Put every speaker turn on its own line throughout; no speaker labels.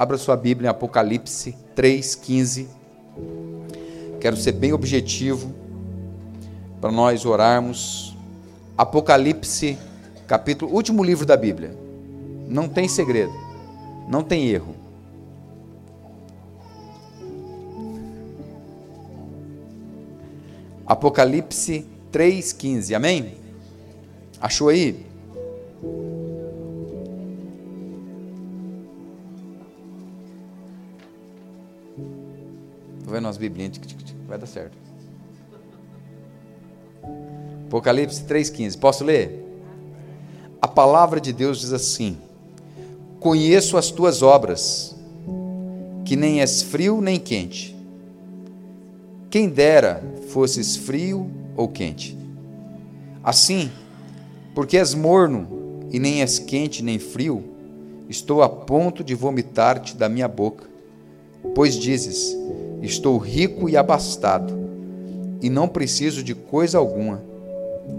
Abra sua Bíblia em Apocalipse 3,15. Quero ser bem objetivo para nós orarmos. Apocalipse, capítulo, último livro da Bíblia. Não tem segredo, não tem erro. Apocalipse 3,15, amém? Achou aí? Vendo umas biblinhas, vai dar certo. Apocalipse 3,15, posso ler? A palavra de Deus diz assim: Conheço as tuas obras, que nem és frio nem quente. Quem dera fosses frio ou quente. Assim, porque és morno e nem és quente nem frio, estou a ponto de vomitar-te da minha boca. Pois dizes: Estou rico e abastado, e não preciso de coisa alguma,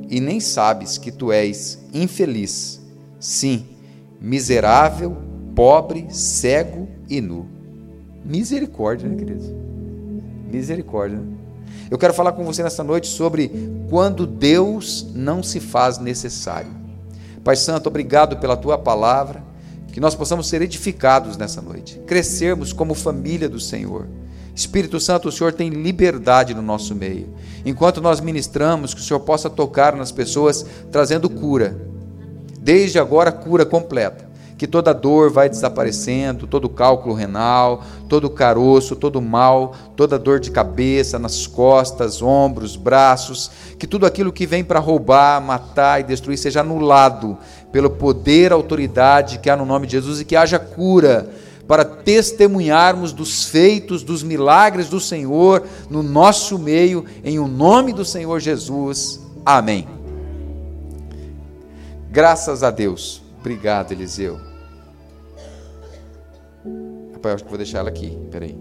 e nem sabes que tu és infeliz, sim, miserável, pobre, cego e nu. Misericórdia, né, queridos? Misericórdia. Eu quero falar com você nessa noite sobre quando Deus não se faz necessário. Pai Santo, obrigado pela tua palavra, que nós possamos ser edificados nessa noite, crescermos como família do Senhor. Espírito Santo, o Senhor tem liberdade no nosso meio. Enquanto nós ministramos, que o Senhor possa tocar nas pessoas, trazendo cura. Desde agora, cura completa que toda dor vai desaparecendo, todo cálculo renal, todo caroço, todo mal, toda dor de cabeça nas costas, ombros, braços, que tudo aquilo que vem para roubar, matar e destruir seja anulado pelo poder, autoridade que há no nome de Jesus e que haja cura para testemunharmos dos feitos, dos milagres do Senhor no nosso meio, em o nome do Senhor Jesus. Amém. Graças a Deus. Obrigado, Eliseu. Rapaz, acho que vou deixar ela aqui. Peraí.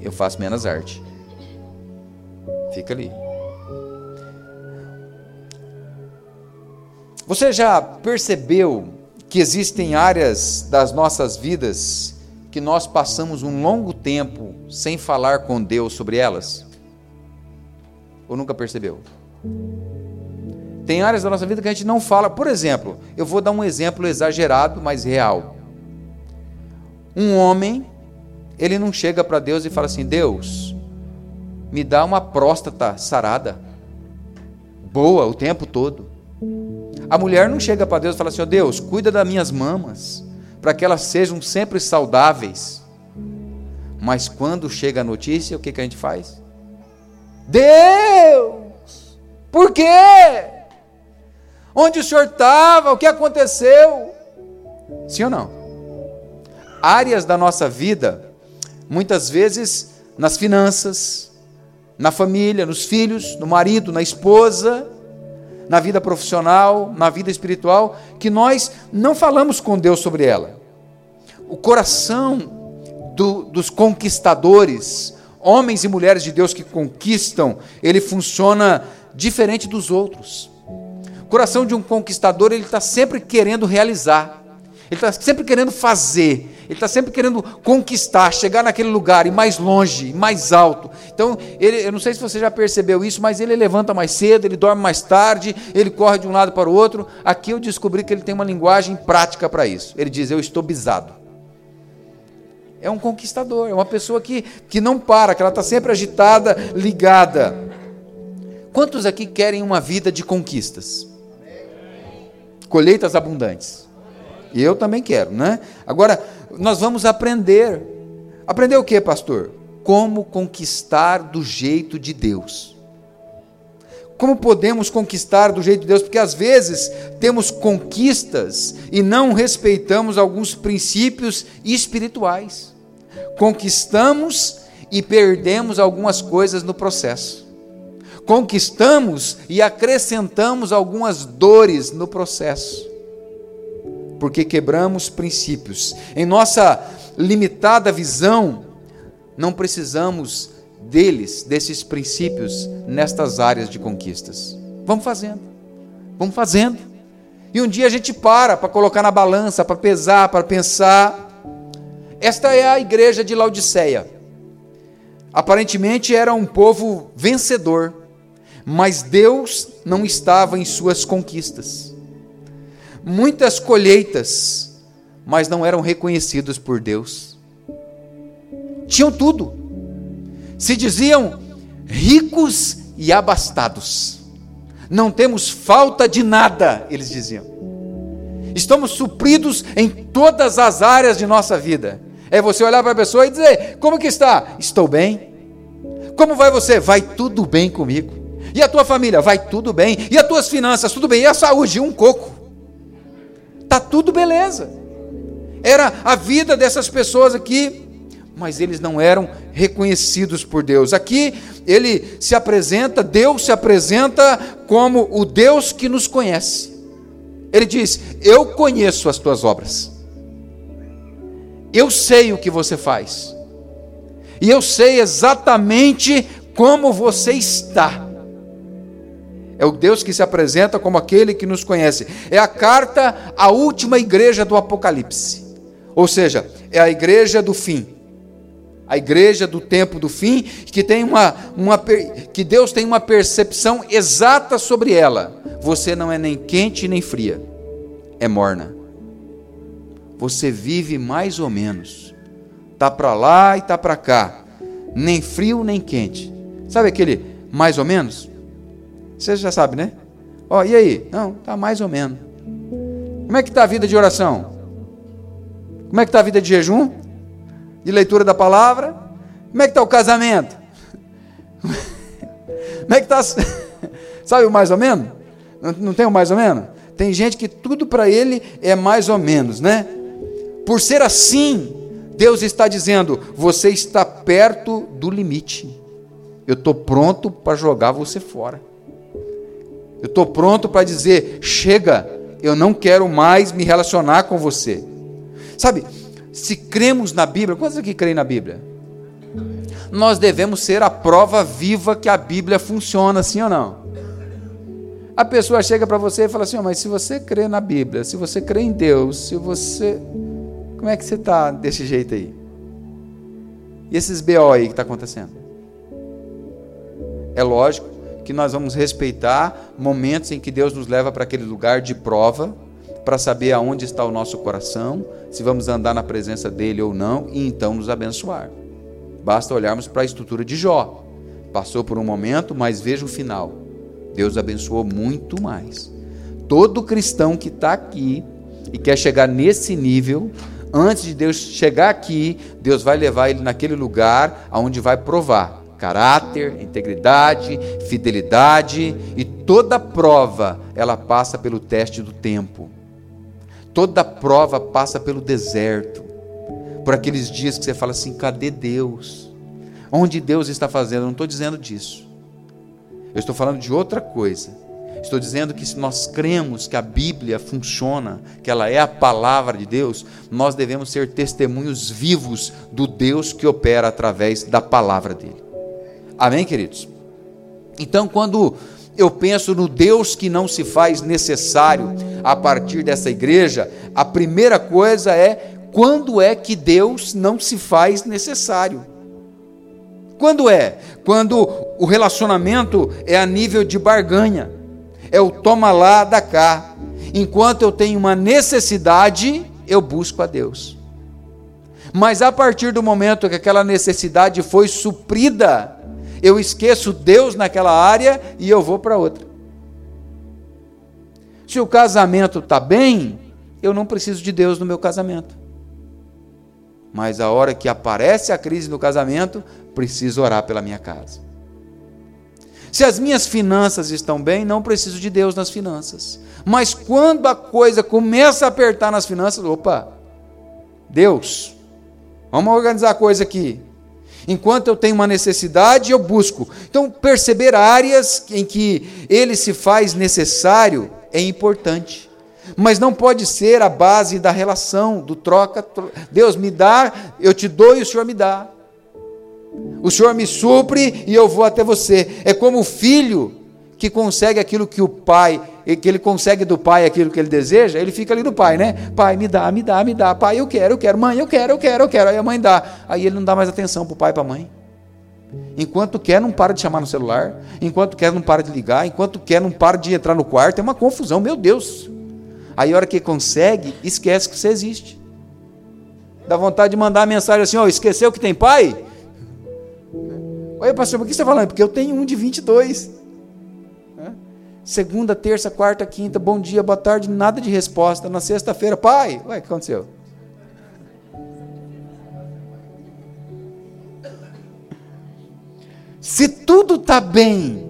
Eu faço menos arte. Fica ali. Você já percebeu que existem áreas das nossas vidas que nós passamos um longo tempo sem falar com Deus sobre elas? Ou nunca percebeu? Tem áreas da nossa vida que a gente não fala. Por exemplo, eu vou dar um exemplo exagerado, mas real. Um homem, ele não chega para Deus e fala assim: Deus, me dá uma próstata sarada, boa o tempo todo. A mulher não chega para Deus e fala assim: oh, Deus, cuida das minhas mamas, para que elas sejam sempre saudáveis. Mas quando chega a notícia, o que, que a gente faz? Deus, por quê? Onde o senhor estava? O que aconteceu? Sim ou não? áreas da nossa vida, muitas vezes nas finanças, na família, nos filhos, no marido, na esposa, na vida profissional, na vida espiritual, que nós não falamos com Deus sobre ela. O coração do, dos conquistadores, homens e mulheres de Deus que conquistam, ele funciona diferente dos outros. O coração de um conquistador, ele está sempre querendo realizar, ele está sempre querendo fazer, ele está sempre querendo conquistar, chegar naquele lugar, e mais longe, mais alto. Então, ele, eu não sei se você já percebeu isso, mas ele levanta mais cedo, ele dorme mais tarde, ele corre de um lado para o outro. Aqui eu descobri que ele tem uma linguagem prática para isso. Ele diz: Eu estou bisado. É um conquistador, é uma pessoa que, que não para, que ela está sempre agitada, ligada. Quantos aqui querem uma vida de conquistas? Colheitas abundantes. E eu também quero, né? Agora, nós vamos aprender. Aprender o que, pastor? Como conquistar do jeito de Deus. Como podemos conquistar do jeito de Deus? Porque às vezes temos conquistas e não respeitamos alguns princípios espirituais. Conquistamos e perdemos algumas coisas no processo. Conquistamos e acrescentamos algumas dores no processo porque quebramos princípios. Em nossa limitada visão, não precisamos deles, desses princípios, nestas áreas de conquistas. Vamos fazendo, vamos fazendo. E um dia a gente para para colocar na balança, para pesar, para pensar. Esta é a igreja de Laodiceia. Aparentemente era um povo vencedor, mas Deus não estava em suas conquistas. Muitas colheitas, mas não eram reconhecidos por Deus. Tinham tudo, se diziam ricos e abastados. Não temos falta de nada, eles diziam. Estamos supridos em todas as áreas de nossa vida. É você olhar para a pessoa e dizer: Como que está? Estou bem. Como vai você? Vai tudo bem comigo. E a tua família? Vai tudo bem. E as tuas finanças? Tudo bem. E a saúde? Um coco. Tá tudo beleza. Era a vida dessas pessoas aqui, mas eles não eram reconhecidos por Deus. Aqui ele se apresenta, Deus se apresenta como o Deus que nos conhece. Ele diz: Eu conheço as tuas obras, eu sei o que você faz, e eu sei exatamente como você está. É o Deus que se apresenta como aquele que nos conhece. É a carta à última igreja do Apocalipse. Ou seja, é a igreja do fim a igreja do tempo do fim, que, tem uma, uma, que Deus tem uma percepção exata sobre ela. Você não é nem quente nem fria, é morna. Você vive mais ou menos. Tá para lá e tá para cá. Nem frio nem quente. Sabe aquele mais ou menos? Você já sabe, né? Ó, oh, e aí? Não, tá mais ou menos. Como é que está a vida de oração? Como é que está a vida de jejum? de leitura da palavra? Como é que está o casamento? Como é que está? Sabe o mais ou menos? Não tem o mais ou menos? Tem gente que tudo para ele é mais ou menos, né? Por ser assim, Deus está dizendo: você está perto do limite. Eu estou pronto para jogar você fora. Eu estou pronto para dizer: chega, eu não quero mais me relacionar com você. Sabe, se cremos na Bíblia, quantos aqui creem na Bíblia? Nós devemos ser a prova viva que a Bíblia funciona, sim ou não? A pessoa chega para você e fala assim: oh, Mas se você crê na Bíblia, se você crê em Deus, se você. Como é que você está desse jeito aí? E esses BO aí que está acontecendo? É lógico que nós vamos respeitar momentos em que Deus nos leva para aquele lugar de prova para saber aonde está o nosso coração, se vamos andar na presença dele ou não, e então nos abençoar. Basta olharmos para a estrutura de Jó. Passou por um momento, mas veja o final. Deus abençoou muito mais. Todo cristão que está aqui e quer chegar nesse nível, antes de Deus chegar aqui, Deus vai levar ele naquele lugar aonde vai provar caráter, integridade, fidelidade e toda prova ela passa pelo teste do tempo. Toda prova passa pelo deserto, por aqueles dias que você fala assim: cadê Deus? Onde Deus está fazendo? Eu não estou dizendo disso. Eu estou falando de outra coisa. Estou dizendo que se nós cremos que a Bíblia funciona, que ela é a palavra de Deus, nós devemos ser testemunhos vivos do Deus que opera através da palavra dele. Amém, queridos? Então, quando eu penso no Deus que não se faz necessário a partir dessa igreja, a primeira coisa é quando é que Deus não se faz necessário? Quando é? Quando o relacionamento é a nível de barganha, é o toma lá da cá. Enquanto eu tenho uma necessidade, eu busco a Deus. Mas a partir do momento que aquela necessidade foi suprida, eu esqueço Deus naquela área e eu vou para outra. Se o casamento está bem, eu não preciso de Deus no meu casamento. Mas a hora que aparece a crise no casamento, preciso orar pela minha casa. Se as minhas finanças estão bem, não preciso de Deus nas finanças. Mas quando a coisa começa a apertar nas finanças, opa, Deus, vamos organizar a coisa aqui. Enquanto eu tenho uma necessidade, eu busco. Então, perceber áreas em que ele se faz necessário é importante. Mas não pode ser a base da relação, do troca. Deus me dá, eu te dou e o Senhor me dá. O Senhor me supre e eu vou até você. É como o filho que consegue aquilo que o pai que ele consegue do pai aquilo que ele deseja, ele fica ali no pai, né? Pai, me dá, me dá, me dá. Pai, eu quero, eu quero. Mãe, eu quero, eu quero, eu quero. Aí a mãe dá. Aí ele não dá mais atenção para o pai e para a mãe. Enquanto quer, não para de chamar no celular. Enquanto quer, não para de ligar. Enquanto quer, não para de entrar no quarto. É uma confusão, meu Deus. Aí a hora que consegue, esquece que você existe. Dá vontade de mandar a mensagem assim: ó, esqueceu que tem pai? Oi, pastor, por que você está falando? Porque eu tenho um de 22. Segunda, terça, quarta, quinta, bom dia, boa tarde, nada de resposta. Na sexta-feira, pai, ué, o que aconteceu? Se tudo está bem,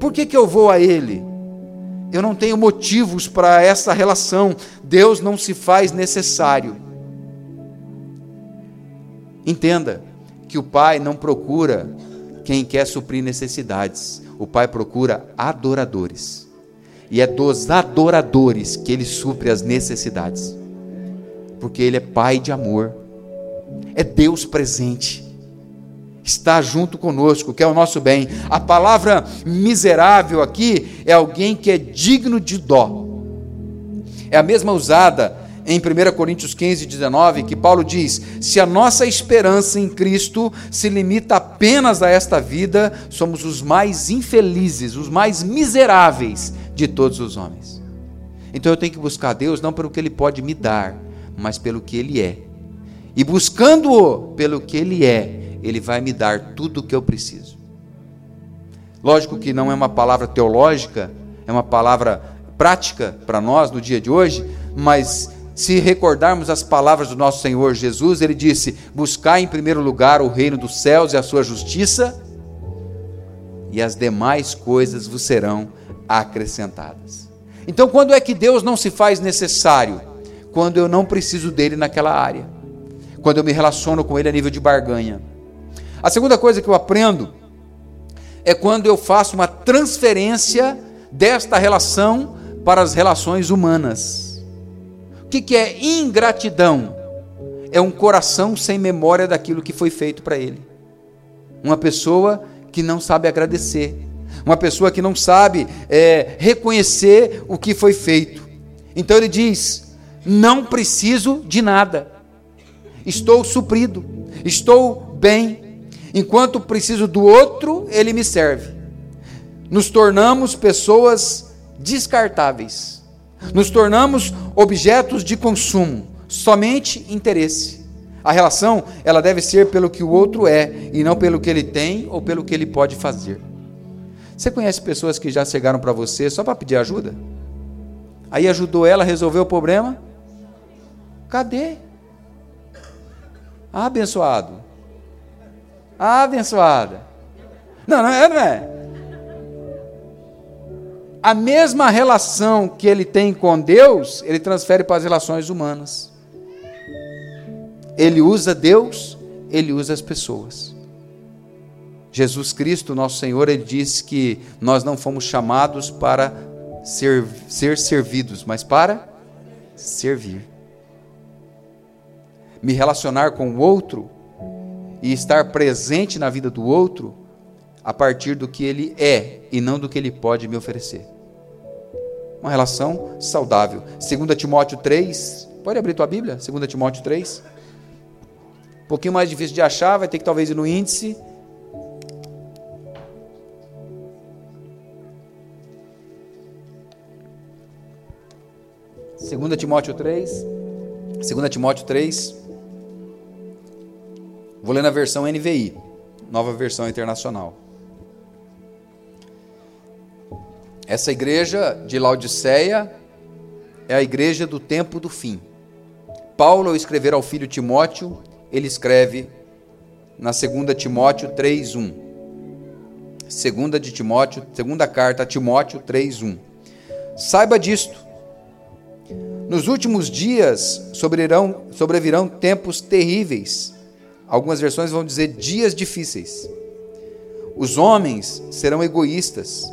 por que, que eu vou a Ele? Eu não tenho motivos para essa relação. Deus não se faz necessário. Entenda que o Pai não procura quem quer suprir necessidades. O Pai procura adoradores. E é dos adoradores que ele supre as necessidades. Porque ele é Pai de amor. É Deus presente. Está junto conosco, que é o nosso bem. A palavra miserável aqui é alguém que é digno de dó. É a mesma usada em 1 Coríntios 15, 19, que Paulo diz: Se a nossa esperança em Cristo se limita apenas a esta vida, somos os mais infelizes, os mais miseráveis de todos os homens. Então eu tenho que buscar Deus não pelo que Ele pode me dar, mas pelo que Ele é. E buscando-o pelo que Ele é, Ele vai me dar tudo o que eu preciso. Lógico que não é uma palavra teológica, é uma palavra prática para nós no dia de hoje, mas se recordarmos as palavras do nosso Senhor Jesus, ele disse: Buscai em primeiro lugar o reino dos céus e a sua justiça, e as demais coisas vos serão acrescentadas. Então, quando é que Deus não se faz necessário? Quando eu não preciso dele naquela área, quando eu me relaciono com ele a nível de barganha. A segunda coisa que eu aprendo é quando eu faço uma transferência desta relação para as relações humanas que, que é ingratidão? É um coração sem memória daquilo que foi feito para ele. Uma pessoa que não sabe agradecer. Uma pessoa que não sabe é, reconhecer o que foi feito. Então ele diz: Não preciso de nada. Estou suprido. Estou bem. Enquanto preciso do outro, ele me serve. Nos tornamos pessoas descartáveis nos tornamos objetos de consumo, somente interesse. A relação, ela deve ser pelo que o outro é e não pelo que ele tem ou pelo que ele pode fazer. Você conhece pessoas que já chegaram para você só para pedir ajuda? Aí ajudou ela a resolver o problema? Cadê? Ah, abençoado. Ah, abençoada. Não, não é, não é a mesma relação que ele tem com Deus, ele transfere para as relações humanas. Ele usa Deus, ele usa as pessoas. Jesus Cristo, nosso Senhor, ele disse que nós não fomos chamados para ser, ser servidos, mas para servir. Me relacionar com o outro e estar presente na vida do outro a partir do que ele é e não do que ele pode me oferecer uma relação saudável. 2 Timóteo 3, pode abrir tua Bíblia? 2 Timóteo 3. Um pouquinho mais difícil de achar, vai ter que talvez ir no índice. Segunda Timóteo 3, 2 Timóteo 3, vou ler na versão NVI, nova versão internacional. Essa igreja de Laodiceia é a igreja do tempo do fim. Paulo, ao escrever ao filho Timóteo, ele escreve na 2 Timóteo 3:1. Segunda de Timóteo, segunda carta a Timóteo 3:1. Saiba disto. Nos últimos dias sobrevirão, sobrevirão tempos terríveis. Algumas versões vão dizer dias difíceis. Os homens serão egoístas,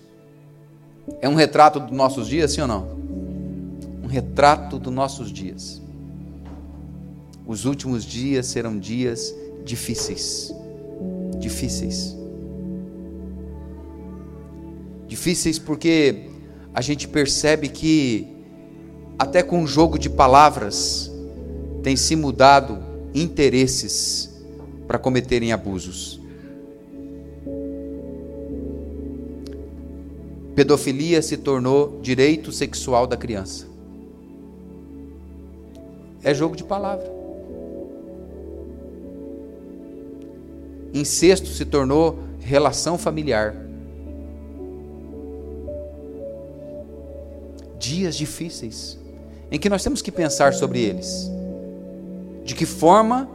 É um retrato dos nossos dias, sim ou não? Um retrato dos nossos dias. Os últimos dias serão dias difíceis. Difíceis. Difíceis porque a gente percebe que, até com um jogo de palavras, tem se mudado interesses para cometerem abusos. Pedofilia se tornou direito sexual da criança. É jogo de palavra. Incesto se tornou relação familiar. Dias difíceis em que nós temos que pensar sobre eles. De que forma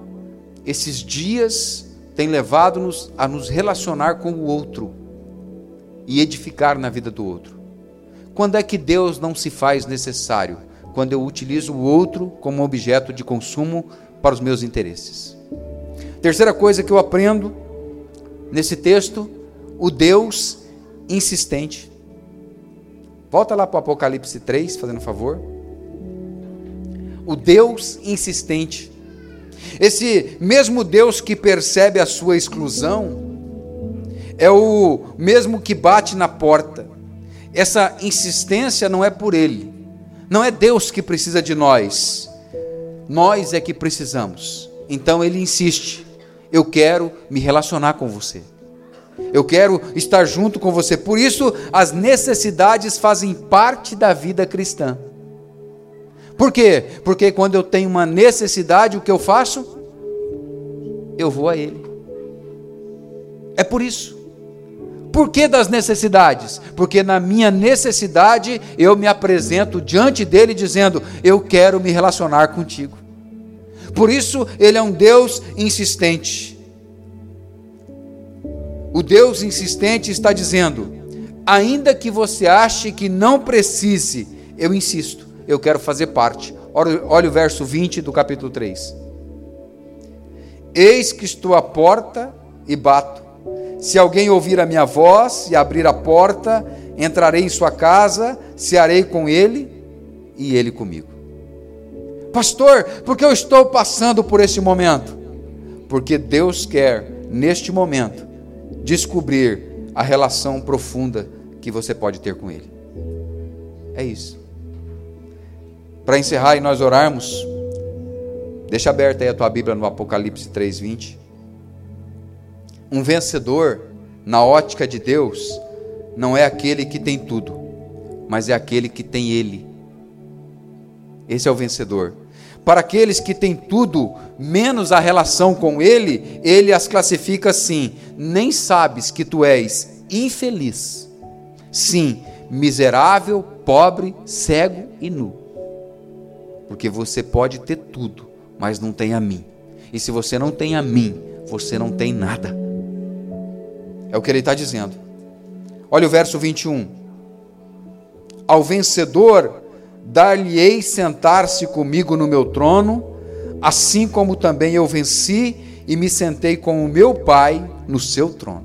esses dias têm levado-nos a nos relacionar com o outro e edificar na vida do outro. Quando é que Deus não se faz necessário? Quando eu utilizo o outro como objeto de consumo para os meus interesses. Terceira coisa que eu aprendo nesse texto, o Deus insistente. Volta lá para o Apocalipse 3, fazendo favor. O Deus insistente. Esse mesmo Deus que percebe a sua exclusão, é o mesmo que bate na porta. Essa insistência não é por ele, não é Deus que precisa de nós, nós é que precisamos. Então ele insiste: eu quero me relacionar com você. Eu quero estar junto com você. Por isso, as necessidades fazem parte da vida cristã. Por quê? Porque quando eu tenho uma necessidade, o que eu faço? Eu vou a Ele. É por isso. Por que das necessidades? Porque na minha necessidade eu me apresento diante dele dizendo: Eu quero me relacionar contigo. Por isso ele é um Deus insistente. O Deus insistente está dizendo: ainda que você ache que não precise, eu insisto, eu quero fazer parte. Olha, o verso 20 do capítulo 3. Eis que estou à porta e bato. Se alguém ouvir a minha voz e abrir a porta, entrarei em sua casa, cearei com ele e ele comigo. Pastor, por que eu estou passando por esse momento? Porque Deus quer, neste momento, descobrir a relação profunda que você pode ter com Ele. É isso. Para encerrar e nós orarmos, deixa aberta aí a tua Bíblia no Apocalipse 3:20. Um vencedor, na ótica de Deus, não é aquele que tem tudo, mas é aquele que tem Ele. Esse é o vencedor. Para aqueles que têm tudo, menos a relação com Ele, Ele as classifica assim: nem sabes que tu és infeliz. Sim, miserável, pobre, cego e nu. Porque você pode ter tudo, mas não tem a mim. E se você não tem a mim, você não tem nada. É o que ele está dizendo. Olha o verso 21. Ao vencedor dar-lhe-ei sentar-se comigo no meu trono, assim como também eu venci e me sentei com o meu Pai no seu trono.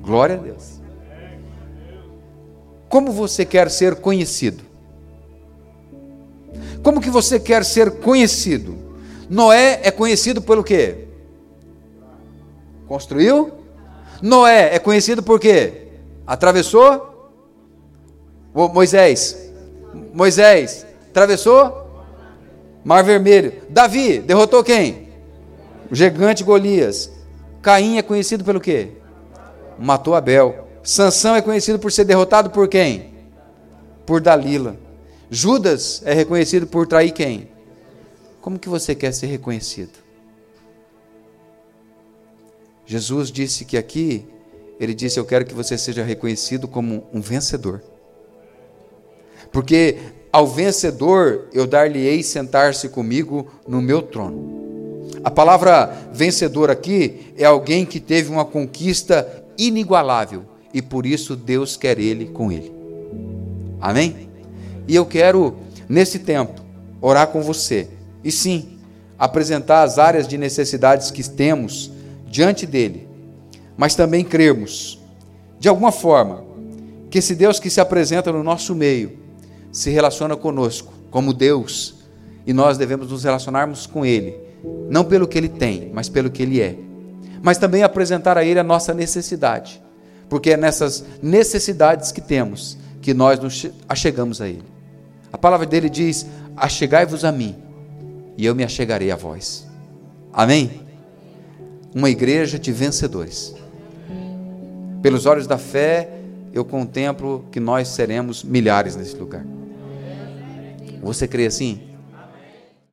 Glória a Deus. Como você quer ser conhecido? Como que você quer ser conhecido? Noé é conhecido pelo quê? Construiu? Noé é conhecido por quê? Atravessou? Moisés. Moisés atravessou? Mar Vermelho. Davi derrotou quem? O gigante Golias. Caim é conhecido pelo quê? Matou Abel. Sansão é conhecido por ser derrotado por quem? Por Dalila. Judas é reconhecido por trair quem? Como que você quer ser reconhecido? Jesus disse que aqui, ele disse: Eu quero que você seja reconhecido como um vencedor. Porque ao vencedor eu dar-lhe-ei sentar-se comigo no meu trono. A palavra vencedor aqui é alguém que teve uma conquista inigualável e por isso Deus quer ele com ele. Amém? E eu quero, nesse tempo, orar com você. E sim, apresentar as áreas de necessidades que temos diante dele. Mas também cremos, de alguma forma, que esse Deus que se apresenta no nosso meio se relaciona conosco como Deus e nós devemos nos relacionarmos com Ele, não pelo que Ele tem, mas pelo que Ele é. Mas também apresentar a Ele a nossa necessidade, porque é nessas necessidades que temos que nós nos achegamos a Ele. A palavra dele diz: Achegai-vos a mim, e eu me achegarei a vós. Amém? Uma igreja de vencedores. Pelos olhos da fé, eu contemplo que nós seremos milhares nesse lugar. Você crê assim?